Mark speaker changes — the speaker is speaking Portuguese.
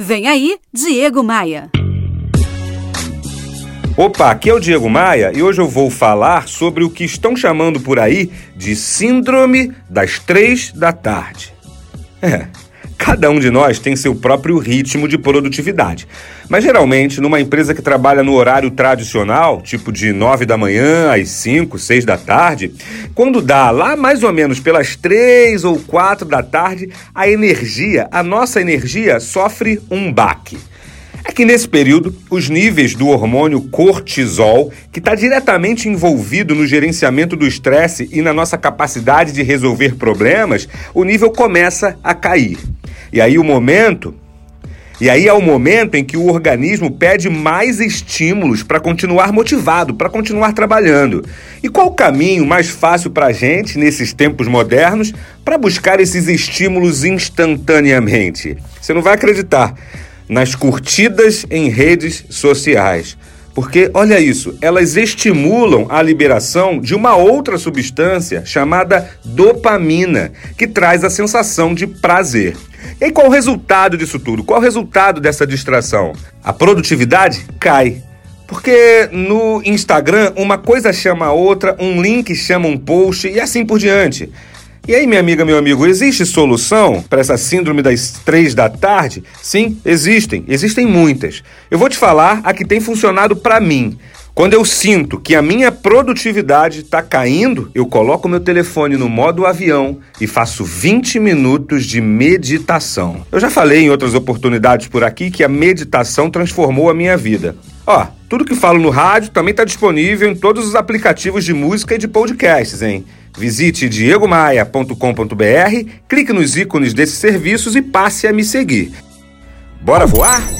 Speaker 1: Vem aí, Diego Maia.
Speaker 2: Opa, aqui é o Diego Maia e hoje eu vou falar sobre o que estão chamando por aí de Síndrome das Três da Tarde. É, cada um de nós tem seu próprio ritmo de produtividade. Mas geralmente, numa empresa que trabalha no horário tradicional, tipo de 9 da manhã às 5, 6 da tarde, quando dá lá mais ou menos pelas 3 ou 4 da tarde, a energia, a nossa energia, sofre um baque. É que nesse período, os níveis do hormônio cortisol, que está diretamente envolvido no gerenciamento do estresse e na nossa capacidade de resolver problemas, o nível começa a cair. E aí o momento e aí é o momento em que o organismo pede mais estímulos para continuar motivado, para continuar trabalhando. E qual o caminho mais fácil para a gente, nesses tempos modernos, para buscar esses estímulos instantaneamente? Você não vai acreditar nas curtidas em redes sociais. Porque, olha isso, elas estimulam a liberação de uma outra substância chamada dopamina, que traz a sensação de prazer. E qual o resultado disso tudo? Qual o resultado dessa distração? A produtividade cai. Porque no Instagram, uma coisa chama a outra, um link chama um post e assim por diante. E aí, minha amiga, meu amigo, existe solução para essa síndrome das três da tarde? Sim, existem. Existem muitas. Eu vou te falar a que tem funcionado para mim. Quando eu sinto que a minha produtividade está caindo, eu coloco meu telefone no modo avião e faço 20 minutos de meditação. Eu já falei em outras oportunidades por aqui que a meditação transformou a minha vida. Ó, tudo que falo no rádio também está disponível em todos os aplicativos de música e de podcasts, hein? Visite diegomaia.com.br, clique nos ícones desses serviços e passe a me seguir. Bora voar?